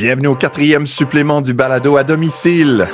Bienvenue au quatrième supplément du balado à domicile.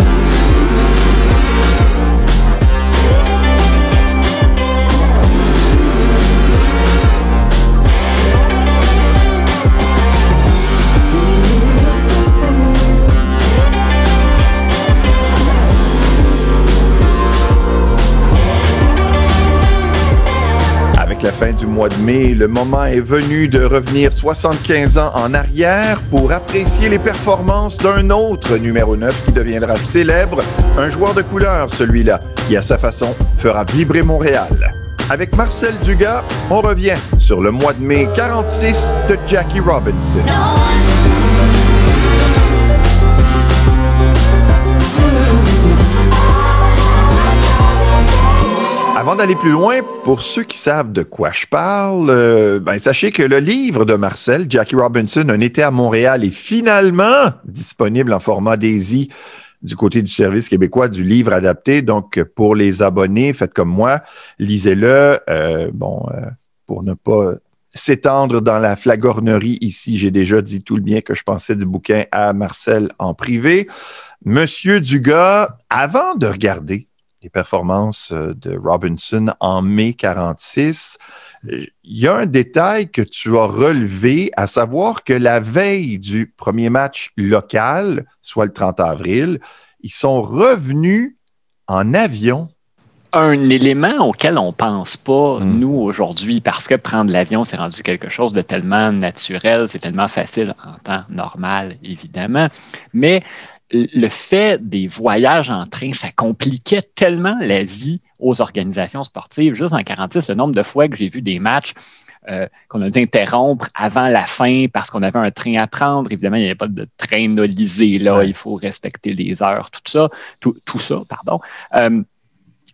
Mois de mai, le moment est venu de revenir 75 ans en arrière pour apprécier les performances d'un autre numéro 9 qui deviendra célèbre, un joueur de couleur celui-là, qui à sa façon fera vibrer Montréal. Avec Marcel Dugas, on revient sur le mois de mai 46 de Jackie Robinson. Avant d'aller plus loin, pour ceux qui savent de quoi je parle, euh, ben, sachez que le livre de Marcel, Jackie Robinson, Un été à Montréal, est finalement disponible en format Daisy du côté du service québécois du livre adapté. Donc, pour les abonnés, faites comme moi, lisez-le. Euh, bon, euh, pour ne pas s'étendre dans la flagornerie ici, j'ai déjà dit tout le bien que je pensais du bouquin à Marcel en privé. Monsieur Dugas, avant de regarder les performances euh, de Robinson en mai 46. Il y a un détail que tu as relevé, à savoir que la veille du premier match local, soit le 30 avril, ils sont revenus en avion un élément auquel on ne pense pas, hmm. nous, aujourd'hui, parce que prendre l'avion, c'est rendu quelque chose de tellement naturel, c'est tellement facile en temps normal, évidemment. Mais le fait des voyages en train, ça compliquait tellement la vie aux organisations sportives. Juste en 46, le nombre de fois que j'ai vu des matchs euh, qu'on a dû interrompre avant la fin parce qu'on avait un train à prendre. Évidemment, il n'y avait pas de train nolisé là. Il faut respecter les heures, tout ça, tout, ça, pardon. Euh,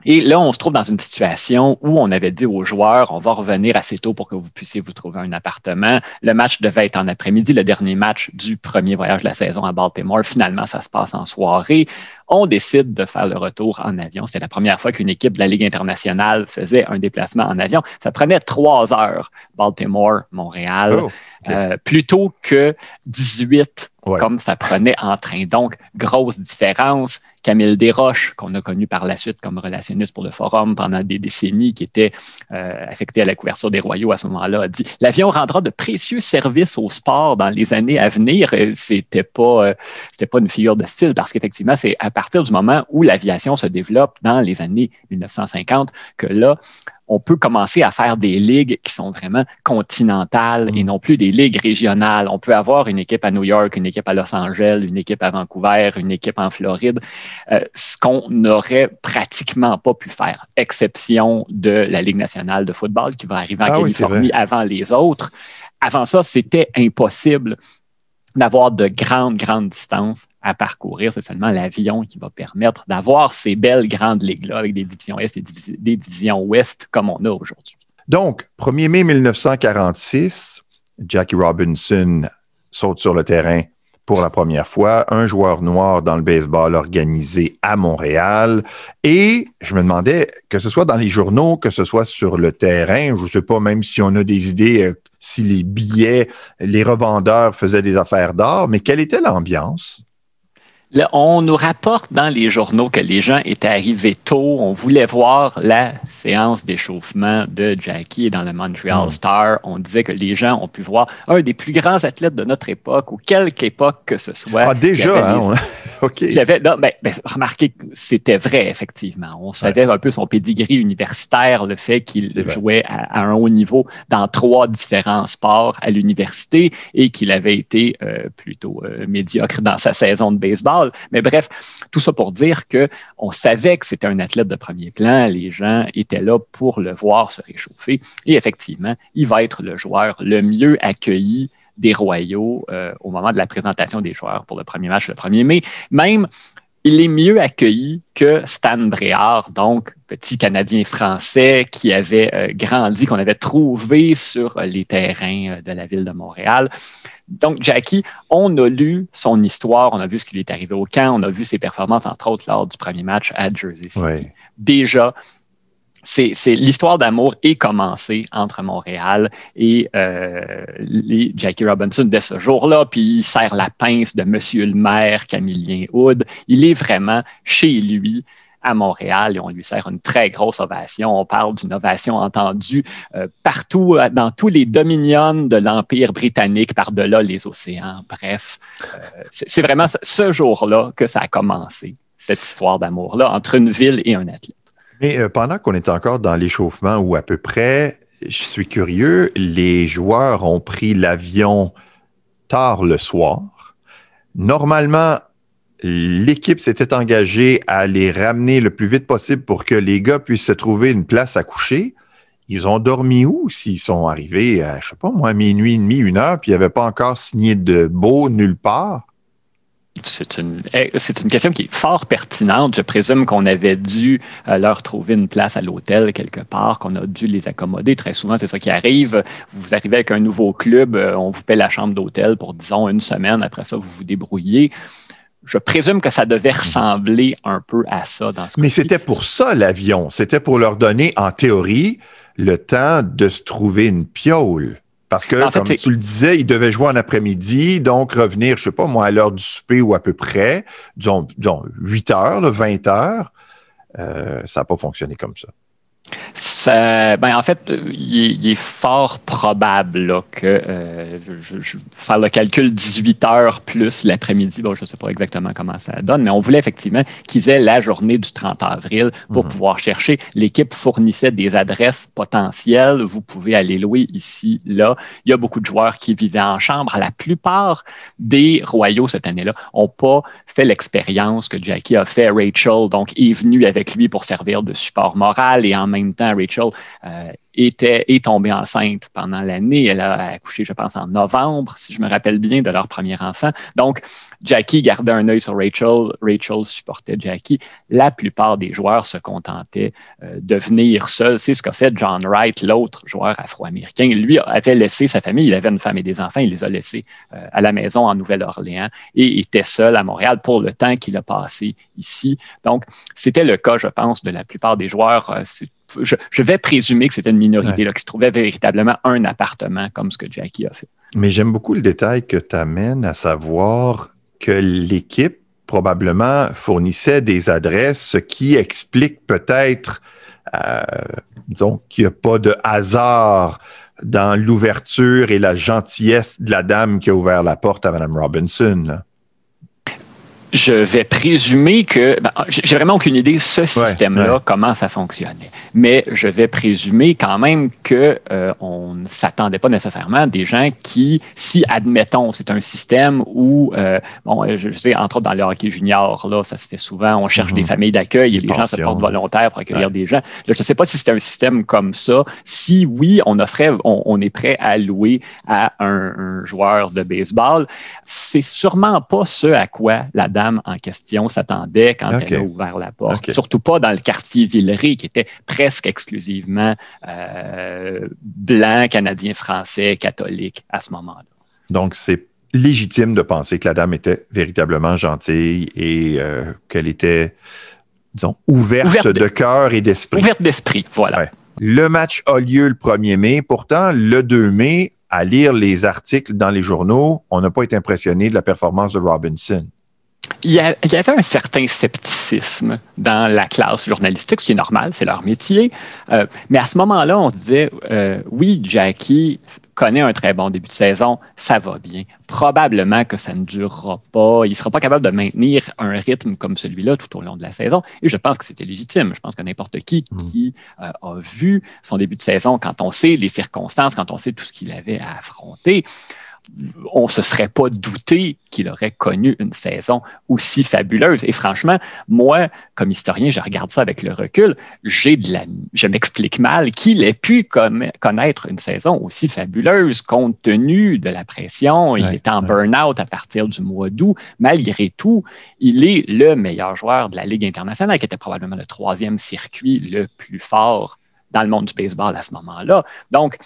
et là, on se trouve dans une situation où on avait dit aux joueurs, on va revenir assez tôt pour que vous puissiez vous trouver un appartement. Le match devait être en après-midi, le dernier match du premier voyage de la saison à Baltimore. Finalement, ça se passe en soirée. On décide de faire le retour en avion. C'était la première fois qu'une équipe de la Ligue internationale faisait un déplacement en avion. Ça prenait trois heures, Baltimore, Montréal. Oh. Euh, plutôt que 18 comme ça prenait en train. Donc, grosse différence. Camille Desroches, qu'on a connu par la suite comme relationniste pour le Forum pendant des décennies, qui était euh, affecté à la couverture des Royaux à ce moment-là, a dit L'avion rendra de précieux services au sport dans les années à venir. C'était pas, euh, c'était pas une figure de style parce qu'effectivement, c'est à partir du moment où l'aviation se développe dans les années 1950 que là, on peut commencer à faire des ligues qui sont vraiment continentales et mm. non plus des ligues régionales. On peut avoir une équipe à New York, une équipe à Los Angeles, une équipe à Vancouver, une équipe en Floride, euh, ce qu'on n'aurait pratiquement pas pu faire, exception de la Ligue nationale de football qui va arriver en ah Californie avant les autres. Avant ça, c'était impossible d'avoir de grandes, grandes distances à parcourir. C'est seulement l'avion qui va permettre d'avoir ces belles grandes ligues-là avec des divisions Est et des divisions Ouest comme on a aujourd'hui. Donc, 1er mai 1946, Jackie Robinson saute sur le terrain pour la première fois, un joueur noir dans le baseball organisé à Montréal. Et je me demandais, que ce soit dans les journaux, que ce soit sur le terrain, je ne sais pas même si on a des idées euh, si les billets, les revendeurs faisaient des affaires d'or, mais quelle était l'ambiance? On nous rapporte dans les journaux que les gens étaient arrivés tôt. On voulait voir la séance d'échauffement de Jackie dans le Montreal hmm. Star. On disait que les gens ont pu voir un des plus grands athlètes de notre époque ou quelque époque que ce soit. Ah, déjà, hein? OK. Avait, non, ben, remarquez c'était vrai, effectivement. On savait un peu son pedigree universitaire, le fait qu'il jouait à, un haut niveau dans trois différents sports à l'université et qu'il avait été euh, plutôt euh, médiocre dans sa saison de baseball. Mais bref, tout ça pour dire qu'on savait que c'était un athlète de premier plan. Les gens étaient là pour le voir se réchauffer. Et effectivement, il va être le joueur le mieux accueilli des Royaux euh, au moment de la présentation des joueurs pour le premier match le 1er mai. Même, il est mieux accueilli que Stan Bréard, donc petit Canadien français qui avait euh, grandi, qu'on avait trouvé sur les terrains euh, de la ville de Montréal. Donc, Jackie, on a lu son histoire, on a vu ce qui lui est arrivé au camp, on a vu ses performances, entre autres, lors du premier match à Jersey City. Déjà, c'est l'histoire d'amour est commencée entre Montréal et euh, les Jackie Robinson dès ce jour-là, puis il sert la pince de Monsieur le maire Camillien Hood. Il est vraiment chez lui à Montréal et on lui sert une très grosse ovation. On parle d'une ovation entendue euh, partout, euh, dans tous les dominions de l'Empire britannique, par-delà les océans. Bref, c'est vraiment ce jour-là que ça a commencé, cette histoire d'amour-là, entre une ville et un athlète. Mais euh, pendant qu'on est encore dans l'échauffement ou à peu près, je suis curieux, les joueurs ont pris l'avion tard le soir. Normalement, l'équipe s'était engagée à les ramener le plus vite possible pour que les gars puissent se trouver une place à coucher. Ils ont dormi où s'ils sont arrivés? À, je sais pas moi, minuit et demi, une heure, puis ils n'avaient pas encore signé de beau nulle part? C'est une, eh, c'est une question qui est fort pertinente. Je présume qu'on avait dû euh, leur trouver une place à l'hôtel quelque part, qu'on a dû les accommoder. Très souvent, c'est ça qui arrive. Vous arrivez avec un nouveau club, euh, on vous paie la chambre d'hôtel pour, disons, une semaine. Après ça, vous vous débrouillez. Je présume que ça devait ressembler un peu à ça dans ce Mais c'était pour ça l'avion. C'était pour leur donner, en théorie, le temps de se trouver une piole. Parce que, comme tu le disais, il devait jouer en après-midi, donc revenir, je sais pas moi, à l'heure du souper ou à peu près, disons, 8 heures, 20 heures. Euh, ça n'a pas fonctionné comme ça. Ben, en fait, il est, fort probable que euh, je, je, faire le calcul 18 heures plus l'après-midi. Bon, je ne sais pas exactement comment ça donne, mais on voulait effectivement qu'ils aient la journée du 30 avril pour mhm. pouvoir chercher. L'équipe fournissait des adresses potentielles. Vous pouvez aller louer ici, là. Il y a beaucoup de joueurs qui vivaient en chambre. La plupart des royaux cette année-là n'ont pas fait l'expérience que Jackie a fait. Rachel, donc, est venue avec lui pour servir de support moral et en même temps, Rachel euh, était, est tombée enceinte pendant l'année. Elle a accouché, je pense, en novembre, si je me rappelle bien, de leur premier enfant. Donc, Jackie gardait un œil sur Rachel. Rachel supportait Jackie. La plupart des joueurs se contentaient euh, de venir seuls. C'est ce qu'a fait John Wright, l'autre joueur afro-américain. Lui avait laissé sa famille. Il avait une femme et des enfants. Il les a laissés euh, à la maison en Nouvelle-Orléans et était seul à Montréal pour le temps qu'il a passé ici. Donc, c'était le cas, je pense, de la plupart des joueurs. Je, vais présumer que c'était une minorité qui se trouvait véritablement un appartement comme ce que Jackie a fait. Mais j'aime beaucoup le détail que tu amènes, à savoir que l'équipe probablement fournissait des adresses, ce qui explique peut-être, euh, disons, qu'il n'y a pas de hasard dans l'ouverture et la gentillesse de la dame qui a ouvert la porte à Mme Robinson je vais présumer que ben, j'ai vraiment aucune idée ce système-là comment ça fonctionnait, mais je vais présumer quand même que euh, on ne s'attendait pas nécessairement à des gens qui, si admettons, c'est un système où euh, bon, je, sais entre autres dans le hockey junior là, ça se fait souvent, on cherche des mhm. familles d'accueil et les gens se portent volontaires pour accueillir des gens. Là, je ne sais pas si c'était un système comme ça. Si oui, on offrait, on, est prêt à louer à un, un joueur de baseball, c'est sûrement pas ce à quoi la dame en question s'attendait quand elle a ouvert la porte. Surtout pas dans le quartier Villeray, qui était presque exclusivement euh, blanc, canadien, français, catholique à ce moment-là. Donc, c'est légitime de penser que la dame était véritablement gentille et euh, qu'elle était, disons, ouverte, de, cœur et d'esprit. Ouverte d'esprit, voilà. Le match a lieu le 1er mai. Pourtant, le 2 mai, à lire les articles dans les journaux, on n'a pas été impressionné de la performance de Robinson il y, avait un certain scepticisme dans la classe journalistique, ce qui est normal, c'est leur métier. Euh, mais à ce moment-là, on se disait, euh, oui, Jackie connaît un très bon début de saison, ça va bien. Probablement que ça ne durera pas. Il ne sera pas capable de maintenir un rythme comme celui-là tout au long de la saison. Et je pense que c'était légitime. Je pense que n'importe qui mm. qui euh, a vu son début de saison, quand on sait les circonstances, quand on sait tout ce qu'il avait à affronter, on se serait pas douté qu'il aurait connu une saison aussi fabuleuse. Et franchement, moi, comme historien, je regarde ça avec le recul, j'ai de la, je m'explique mal qu'il ait pu connaître une saison aussi fabuleuse compte tenu de la pression. Il était en burn-out à partir du mois d'août. Malgré tout, il est le meilleur joueur de la Ligue internationale, qui était probablement le troisième circuit le plus fort dans le monde du baseball à ce moment-là. Donc,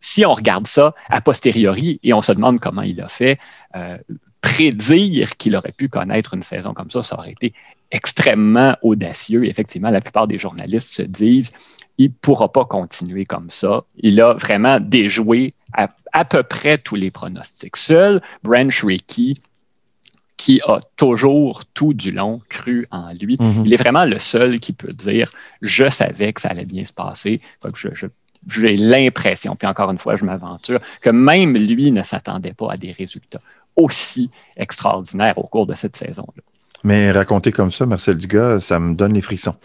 si on regarde ça a posteriori et on se demande comment il a fait, euh, prédire qu'il aurait pu connaître une saison comme ça, ça aurait été extrêmement audacieux. Effectivement, la plupart des journalistes se disent il ne pourra pas continuer comme ça. Il a vraiment déjoué à, à peu près tous les pronostics. Seul Branch Rickey, qui a toujours tout du long cru en lui, mm-hmm. il est vraiment le seul qui peut dire je savais que ça allait bien se passer. J'ai l'impression, puis encore une fois, je m'aventure, que même lui ne s'attendait pas à des résultats aussi extraordinaires au cours de cette saison-là. Mais raconter comme ça, Marcel Dugas, ça me donne les frissons.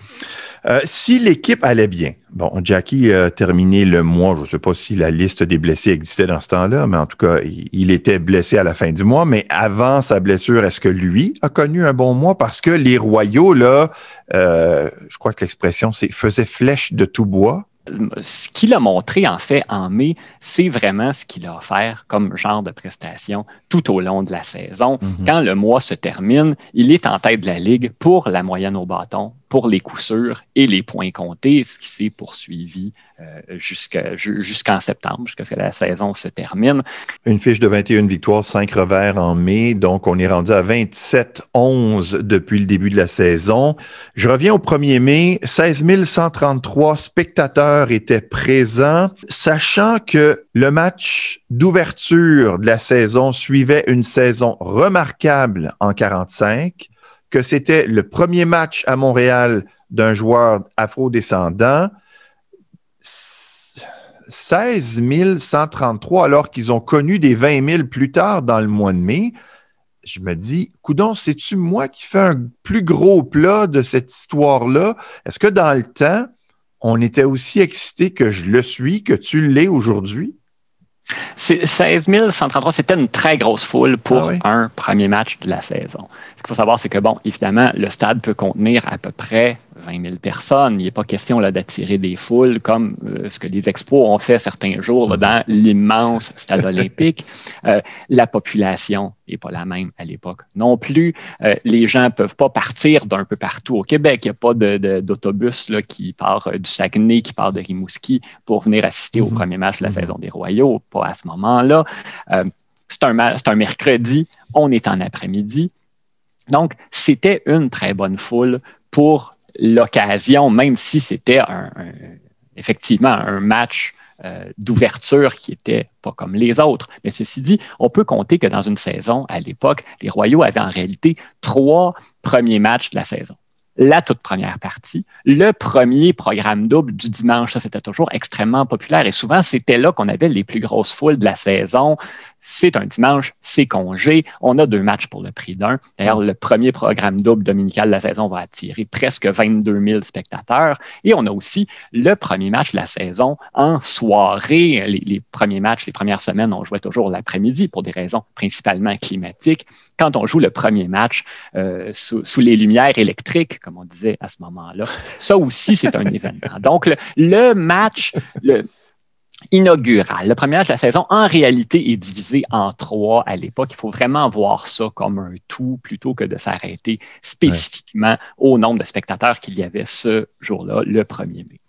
Euh, si l'équipe allait bien, bon, Jackie a terminé le mois, je ne sais pas si la liste des blessés existait dans ce temps-là, mais en tout cas, il, était blessé à la fin du mois. Mais avant sa blessure, est-ce que lui a connu un bon mois? Parce que les Royaux, là, euh, je crois que l'expression, c'est faisait flèche de tout bois ce qu'il a montré en fait en mai, c'est vraiment ce qu'il a offert comme genre de prestation tout au long de la saison. Mhm. Quand le mois se termine, il est en tête de la ligue pour la moyenne au bâton, pour les coups sûrs et les points comptés, ce qui s'est poursuivi euh, jusqu'en septembre, jusqu'à ce que la saison se termine. Une fiche de 21 victoires, 5 revers en mai, donc on est rendu à 27-11 depuis le début de la saison. Je reviens au 1er mai, 16 133 spectateurs étaient présents, sachant que le match d'ouverture de la saison suivait une saison remarquable en 45 que c'était le premier match à Montréal d'un joueur afro-descendant. 16 133 alors qu'ils ont connu des 20 000 plus tard dans le mois de mai. Je me dis, coudon, c'est-tu moi qui fais un plus gros plat de cette histoire-là? Est-ce que dans le temps, on était aussi excité que je le suis, que tu l'es aujourd'hui? 16 133, c'était une très grosse foule pour ah un premier match de la saison. Ce qu'il faut savoir, c'est que, bon, évidemment, le stade peut contenir à peu près 20 000 personnes. Il n'est pas question d'attirer des foules comme euh, ce que les expos ont fait certains jours dans l'immense stade olympique. Euh, la population n'est pas la même à l'époque non plus. Euh, les gens ne peuvent pas partir d'un peu partout au Québec. Il n'y a pas d'autobus qui part du Saguenay, qui part de Rimouski pour venir assister au mm-hmm. premier match de la mm-hmm. saison des Royaux. Pas à ce moment-là. c'est un, un mercredi, on est en après-midi. Donc, c'était une très bonne foule pour l'occasion, même si c'était effectivement un match euh, d'ouverture qui n'était pas comme les autres. Mais ceci dit, on peut compter que dans une saison, à l'époque, les Royaux avaient en réalité trois premiers matchs de la saison la toute première partie. Le premier programme double du dimanche, ça c'était toujours extrêmement populaire et souvent c'était là qu'on avait les plus grosses foules de la saison. C'est un dimanche, c'est congé. On a deux matchs pour le prix d'un. D'ailleurs, le premier programme double dominical de la saison va attirer presque 22 000 spectateurs. Et on a aussi le premier match de la saison en soirée. Les, premiers matchs, les premières semaines, on jouait toujours l'après-midi pour des raisons principalement climatiques. Quand on joue le premier match euh, sous, les lumières électriques, comme on disait à ce moment-là, ça aussi, c'est un événement. Donc, le, le match, le, Le premier match de la saison, en réalité, est divisé en trois à l'époque. Il faut vraiment voir ça comme un tout plutôt que de s'arrêter spécifiquement au nombre de spectateurs qu'il y avait ce jour-là, le 1er mai.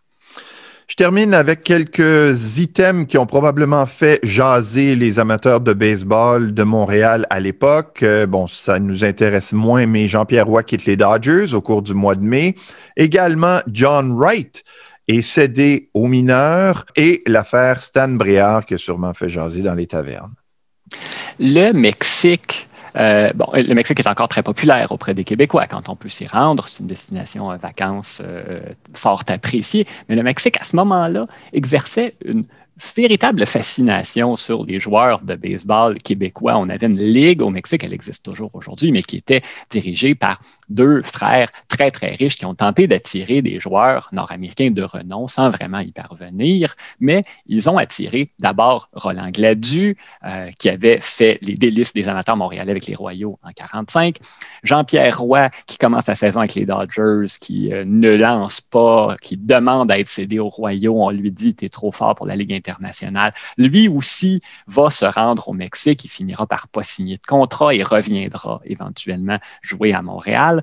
Je termine avec quelques items qui ont probablement fait jaser les amateurs de baseball de Montréal à l'époque. Euh, bon, ça nous intéresse moins, mais Jean-Pierre Roy quitte les Dodgers au cours du mois de mai. Également, John Wright est cédé aux mineurs et l'affaire Stan Briard qui a sûrement fait jaser dans les tavernes. Le Mexique. Euh, le Mexique est encore très populaire auprès des Québécois quand on peut s'y rendre. C'est une destination à vacances euh, fort appréciée. Mais le Mexique, à ce moment-là, exerçait une véritable fascination sur les joueurs de baseball québécois. On avait une ligue au Mexique, elle existe toujours aujourd'hui, mais qui était dirigée par deux frères très, très riches qui ont tenté d'attirer des joueurs nord-américains de renom sans vraiment y parvenir. Mais ils ont attiré d'abord Roland Gladu, euh, qui avait fait les délices des amateurs montréalais avec les Royaux en 45. Jean-Pierre Roy, qui commence la saison avec les Dodgers, qui euh, ne lance pas, qui demande à être cédé aux Royaux. On lui dit, tu es trop fort pour la Ligue Lui aussi va se rendre au Mexique. Il finira par pas signer de contrat et reviendra éventuellement jouer à Montréal.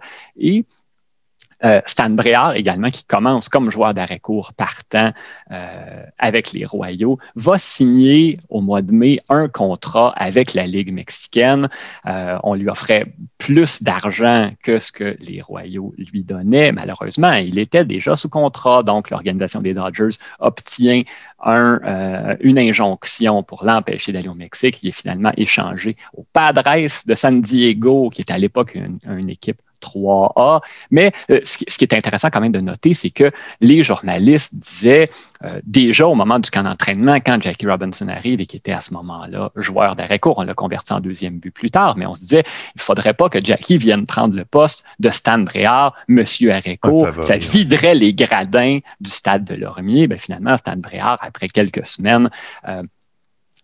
Euh, Stan Breard également, qui commence comme joueur d'arrêt-court partant euh, avec les Royaux, va signer au mois de mai un contrat avec la Ligue mexicaine. Euh, on lui offrait plus d'argent que ce que les Royaux lui donnaient. Malheureusement, il était déjà sous contrat, donc l'organisation des Dodgers obtient une injonction pour l'empêcher d'aller au Mexique. Il est finalement échangé au Padres de San Diego, qui était à l'époque une équipe 3A. Mais euh, ce, qui, est intéressant quand même de noter, c'est que les journalistes disaient euh, déjà au moment du camp d'entraînement, quand Jackie Robinson arrive et qui était à ce moment-là joueur d'arrêt court, on l'a converti en deuxième but plus tard, mais on se disait, il ne faudrait pas que Jackie vienne prendre le poste de Stan Bréard, monsieur arrêt court. Ça viderait les gradins du stade de Lormier. Ben, finalement, Stan Bréard, après quelques semaines, euh,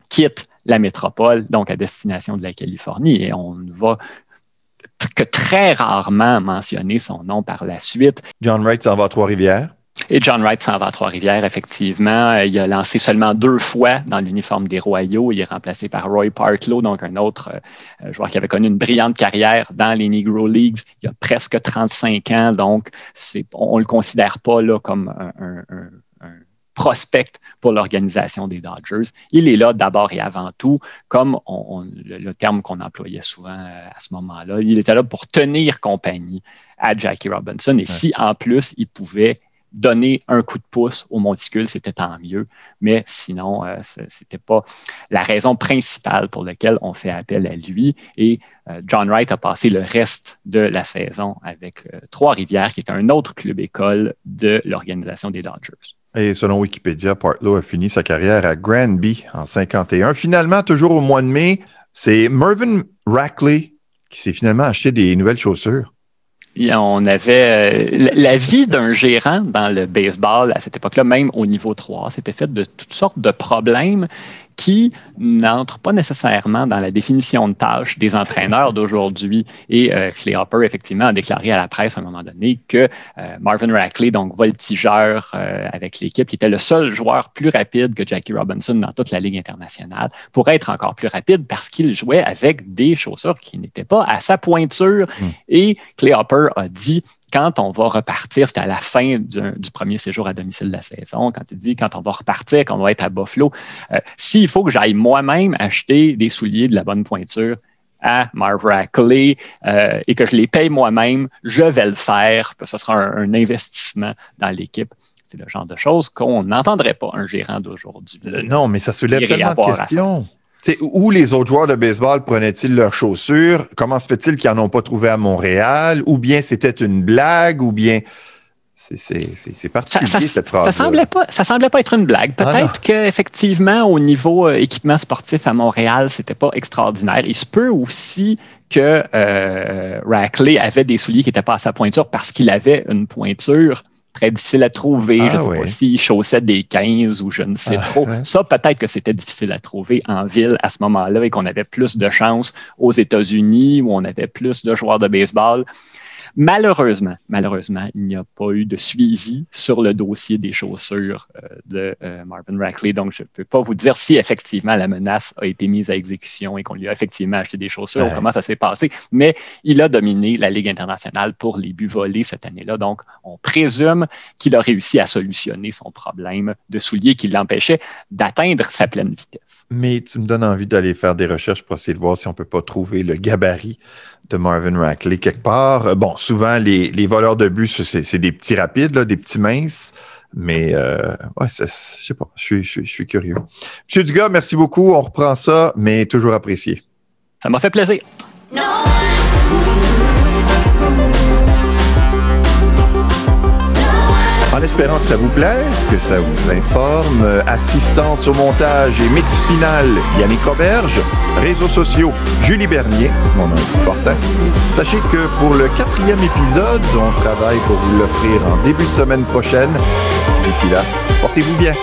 quitte la métropole, donc à destination de la Californie, et on va que très rarement mentionné son nom par la suite. John Wright s'en va à Trois-Rivières. Et John Wright s'en va à Trois-Rivières, effectivement. Euh, il a lancé seulement deux fois dans l'uniforme des Royaux. Il est remplacé par Roy Partlow, donc un autre euh, joueur qui avait connu une brillante carrière dans les Negro Leagues. Il a presque 35 ans, donc on ne le considère pas là, comme un prospect pour l'organisation des Dodgers. Il est là d'abord et avant tout, comme le, terme qu'on employait souvent euh, à ce moment-là. Il était là pour tenir compagnie à Jackie Robinson. Et si en plus il pouvait donner un coup de pouce au monticule, c'était tant mieux. Mais sinon, euh, ce n'était pas la raison principale pour laquelle on fait appel à lui. Et euh, John Wright a passé le reste de la saison avec Trois-Rivières, qui est un autre club école de l'organisation des Dodgers. Et selon Wikipédia, Partlow a fini sa carrière à Granby en 51. Finalement, toujours au mois de mai, c'est Mervyn Rackley qui s'est finalement acheté des nouvelles chaussures. On avait euh, la vie d'un gérant dans le baseball à cette époque-là, même au niveau 3, c'était fait de toutes sortes de problèmes qui n'entre pas nécessairement dans la définition de tâche des entraîneurs d'aujourd'hui. Et euh, Clay Hopper, effectivement, a déclaré à la presse à un moment donné que euh, Marvin Rackley, donc voltigeur euh, avec l'équipe, qui était le seul joueur plus rapide que Jackie Robinson dans toute la Ligue internationale, pourrait être encore plus rapide parce qu'il jouait avec des chaussures qui n'étaient pas à sa pointure. Hmm. Et Clay Hopper a dit quand on va repartir, c'était à la fin du, premier séjour à domicile de la saison, quand il dit quand on va repartir, qu'on va être à Buffalo, euh, s'il faut que j'aille moi-même acheter des souliers de la bonne pointure à Marv Rackley euh, et que je les paye moi-même, je vais le faire. Ce sera un, investissement dans l'équipe. C'est le genre de choses qu'on n'entendrait pas un gérant d'aujourd'hui. Euh, non, mais ça soulève tellement de questions où les autres joueurs de baseball prenaient-ils leurs chaussures? Comment se fait-il qu'ils n'en ont pas trouvé à Montréal? Ou bien c'était une blague? Ou bien. C'est particulier cette phrase. Ça semblait pas, ça semblait pas être une blague. Ah, Peut-être qu'effectivement, au niveau euh, équipement sportif à Montréal, c'était pas extraordinaire. Il se peut aussi que euh, Rackley avait des souliers qui n'étaient pas à sa pointure parce qu'il avait une pointure très difficile à trouver. je ne sais pas si chaussette des 15 ou je ne sais ah, trop. Ça, peut-être que c'était difficile à trouver en ville à ce moment-là et qu'on avait plus de chance aux États-Unis où on avait plus de joueurs de baseball. Malheureusement, malheureusement, il n'y a pas eu de suivi sur le dossier des chaussures euh, de euh, Marvin Rackley. Donc, je ne peux pas vous dire si effectivement la menace a été mise à exécution et qu'on lui a effectivement acheté des chaussures ou comment ça s'est passé. Mais il a dominé la Ligue internationale pour les buts volés cette année-là. Donc, on présume qu'il a réussi à solutionner son problème de souliers qui l'empêchait d'atteindre sa pleine vitesse. Mais tu me donnes envie d'aller faire des recherches pour essayer de voir si on ne peut pas trouver le gabarit de Marvin Rackley quelque part. Bon, souvent, les, voleurs de bus, c'est des petits rapides, des petits minces. Mais, euh, ouais, je sais pas, je suis, je, suis curieux. Monsieur Dugas, merci beaucoup. On reprend ça, mais toujours apprécié. Ça m'a fait plaisir. En espérant que ça vous plaise, que ça vous informe, assistance au montage et mix final, Yannick Roberge, réseaux sociaux, Julie Bernier, mon nom est Fortin. Sachez que pour le quatrième épisode, on travaille pour vous l'offrir en début de semaine prochaine. D'ici là, portez-vous bien.